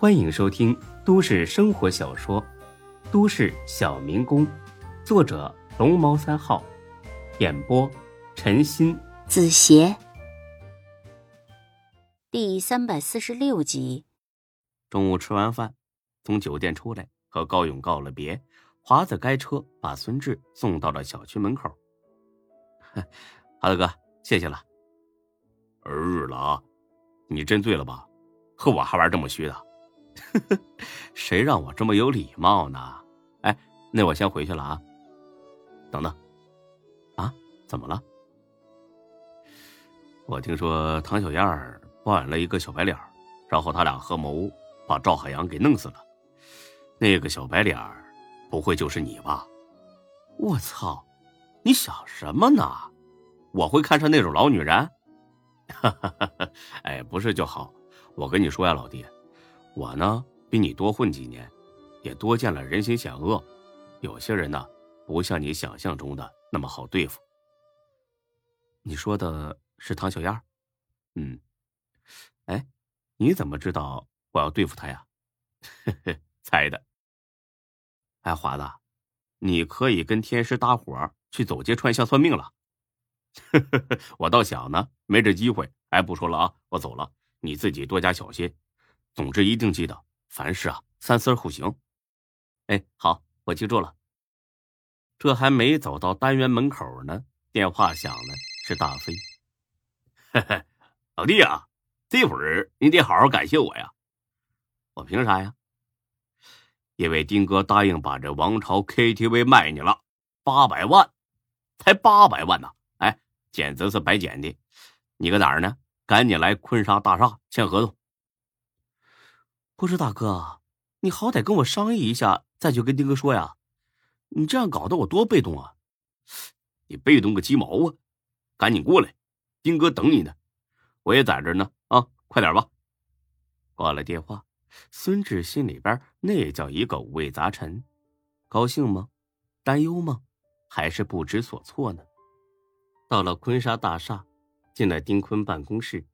欢迎收听都市生活小说《都市小民工》，作者龙猫三号，演播陈鑫、子邪，第三百四十六集。中午吃完饭，从酒店出来，和高勇告了别，华子开车把孙志送到了小区门口。华子哥，谢谢了。日了啊，你真醉了吧？和我还玩这么虚的？呵 呵谁让我这么有礼貌呢？哎，那我先回去了啊。等等，啊，怎么了？我听说唐小燕包养了一个小白脸，然后他俩合谋把赵海洋给弄死了。那个小白脸不会就是你吧？我操！你想什么呢？我会看上那种老女人？哈哈哈！哎，不是就好。我跟你说呀，老弟。我呢，比你多混几年，也多见了人心险恶。有些人呢，不像你想象中的那么好对付。你说的是唐小燕？嗯。哎，你怎么知道我要对付她呀？嘿 嘿猜的。哎，华子，你可以跟天师搭伙去走街串巷算命了。我倒想呢，没这机会。哎，不说了啊，我走了，你自己多加小心。总之，一定记得凡事啊三思而后行。哎，好，我记住了。这还没走到单元门口呢，电话响了，是大飞。嘿嘿，老弟啊，这会儿你得好好感谢我呀。我凭啥呀？因为丁哥答应把这王朝 KTV 卖你了，八百万，才八百万呢！哎，简直是白捡的。你搁哪儿呢？赶紧来坤沙大厦签合同。不是大哥，你好歹跟我商议一下，再去跟丁哥说呀。你这样搞得我多被动啊！你被动个鸡毛啊！赶紧过来，丁哥等你呢。我也在这呢啊，快点吧。挂了电话，孙志心里边那叫一个五味杂陈，高兴吗？担忧吗？还是不知所措呢？到了坤沙大厦，进了丁坤办公室，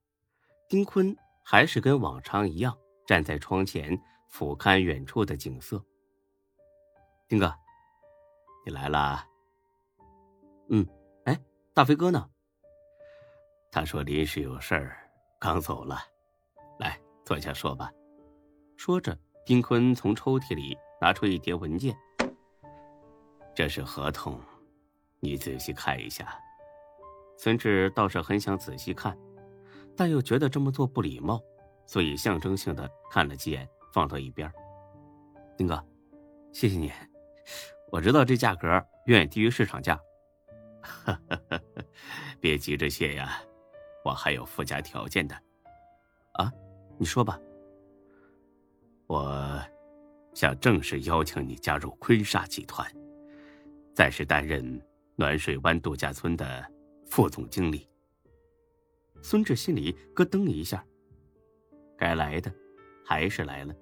丁坤还是跟往常一样。站在窗前俯瞰远处的景色。丁哥，你来了。嗯，哎，大飞哥呢？他说临时有事儿，刚走了。来，坐下说吧。说着，丁坤从抽屉里拿出一叠文件。这是合同，你仔细看一下。孙志倒是很想仔细看，但又觉得这么做不礼貌。所以象征性的看了几眼，放到一边。丁哥，谢谢你。我知道这价格远远低于市场价。别急着谢呀，我还有附加条件的。啊，你说吧。我想正式邀请你加入坤沙集团，暂时担任暖水湾度假村的副总经理。孙志心里咯噔一下。该来的，还是来了。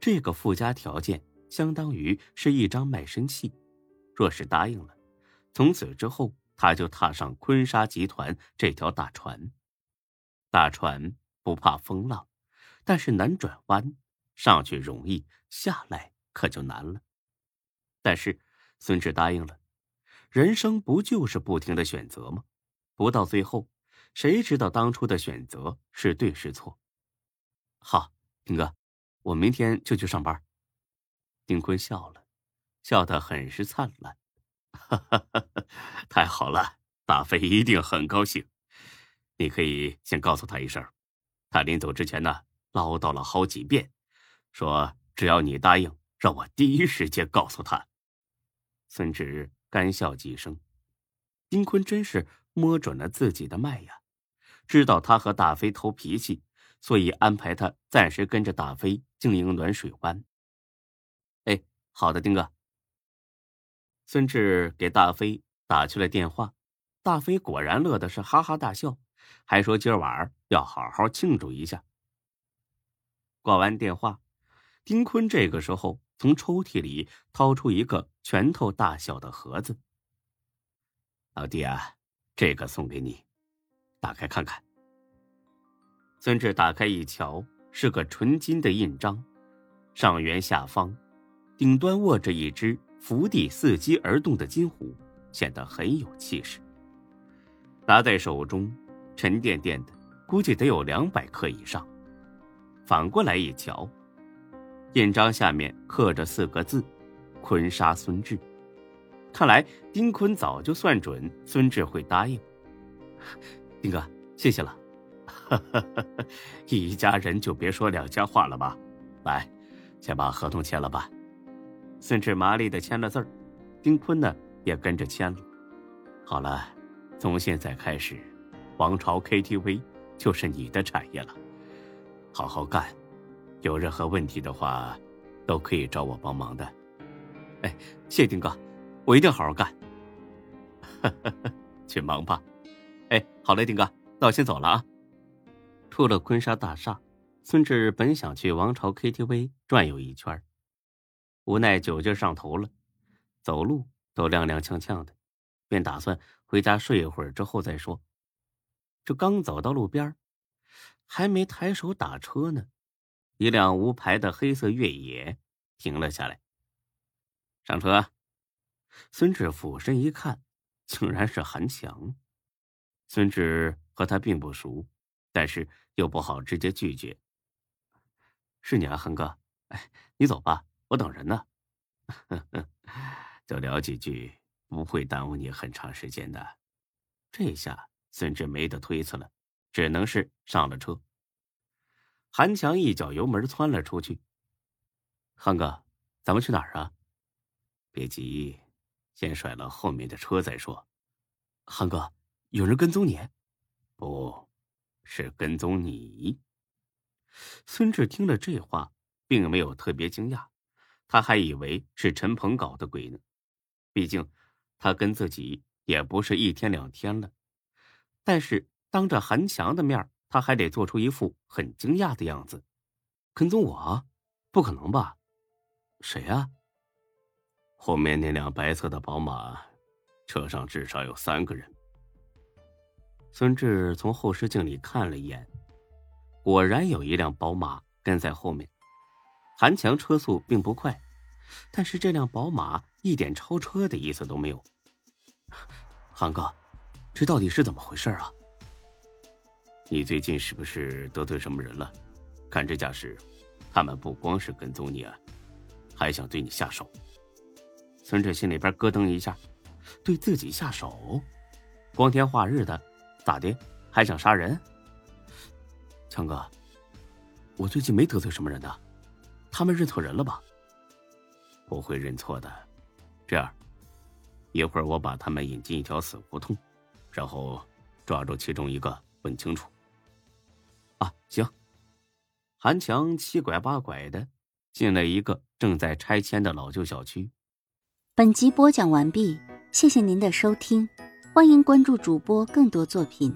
这个附加条件相当于是一张卖身契。若是答应了，从此之后他就踏上坤沙集团这条大船。大船不怕风浪，但是难转弯，上去容易，下来可就难了。但是孙志答应了。人生不就是不停的选择吗？不到最后，谁知道当初的选择是对是错？好，丁哥，我明天就去上班。丁坤笑了，笑得很是灿烂。哈哈，太好了，大飞一定很高兴。你可以先告诉他一声，他临走之前呢，唠叨了好几遍，说只要你答应，让我第一时间告诉他。孙志干笑几声，丁坤真是摸准了自己的脉呀，知道他和大飞偷脾气。所以安排他暂时跟着大飞经营暖水湾。哎，好的，丁哥。孙志给大飞打去了电话，大飞果然乐的是哈哈大笑，还说今儿晚要好好庆祝一下。挂完电话，丁坤这个时候从抽屉里掏出一个拳头大小的盒子。老弟啊，这个送给你，打开看看。孙志打开一瞧，是个纯金的印章，上圆下方，顶端握着一只伏地伺机而动的金虎，显得很有气势。拿在手中，沉甸甸的，估计得有两百克以上。反过来一瞧，印章下面刻着四个字：“坤沙孙志。”看来丁坤早就算准孙志会答应。丁哥，谢谢了。一家人就别说两家话了吧。来，先把合同签了吧。孙志麻利的签了字儿，丁坤呢也跟着签了。好了，从现在开始，王朝 KTV 就是你的产业了。好好干，有任何问题的话，都可以找我帮忙的。哎，谢丁哥，我一定好好干。去忙吧。哎，好嘞，丁哥，那我先走了啊。出了坤沙大厦，孙志本想去王朝 KTV 转悠一圈，无奈酒劲上头了，走路都踉踉跄跄的，便打算回家睡一会儿之后再说。这刚走到路边还没抬手打车呢，一辆无牌的黑色越野停了下来。上车，孙志俯身一看，竟然是韩强。孙志和他并不熟，但是又不好直接拒绝。是你啊，恒哥，哎，你走吧，我等人呢。就聊几句，不会耽误你很长时间的。这下孙志没得推辞了。只能是上了车。韩强一脚油门窜了出去。恒哥，咱们去哪儿啊？别急，先甩了后面的车再说。汉哥，有人跟踪你？不，是跟踪你。孙志听了这话，并没有特别惊讶，他还以为是陈鹏搞的鬼呢。毕竟，他跟自己也不是一天两天了。但是。当着韩强的面，他还得做出一副很惊讶的样子。跟踪我？不可能吧？谁啊？后面那辆白色的宝马，车上至少有三个人。孙志从后视镜里看了一眼，果然有一辆宝马跟在后面。韩强车速并不快，但是这辆宝马一点超车的意思都没有。韩哥，这到底是怎么回事啊？你最近是不是得罪什么人了？看这架势，他们不光是跟踪你啊，还想对你下手。孙志心里边咯噔一下，对自己下手，光天化日的，咋的？还想杀人？强哥，我最近没得罪什么人的，他们认错人了吧？不会认错的。这样，一会儿我把他们引进一条死胡同，然后抓住其中一个，问清楚。啊，行。韩强七拐八拐的进了一个正在拆迁的老旧小区。本集播讲完毕，谢谢您的收听，欢迎关注主播更多作品。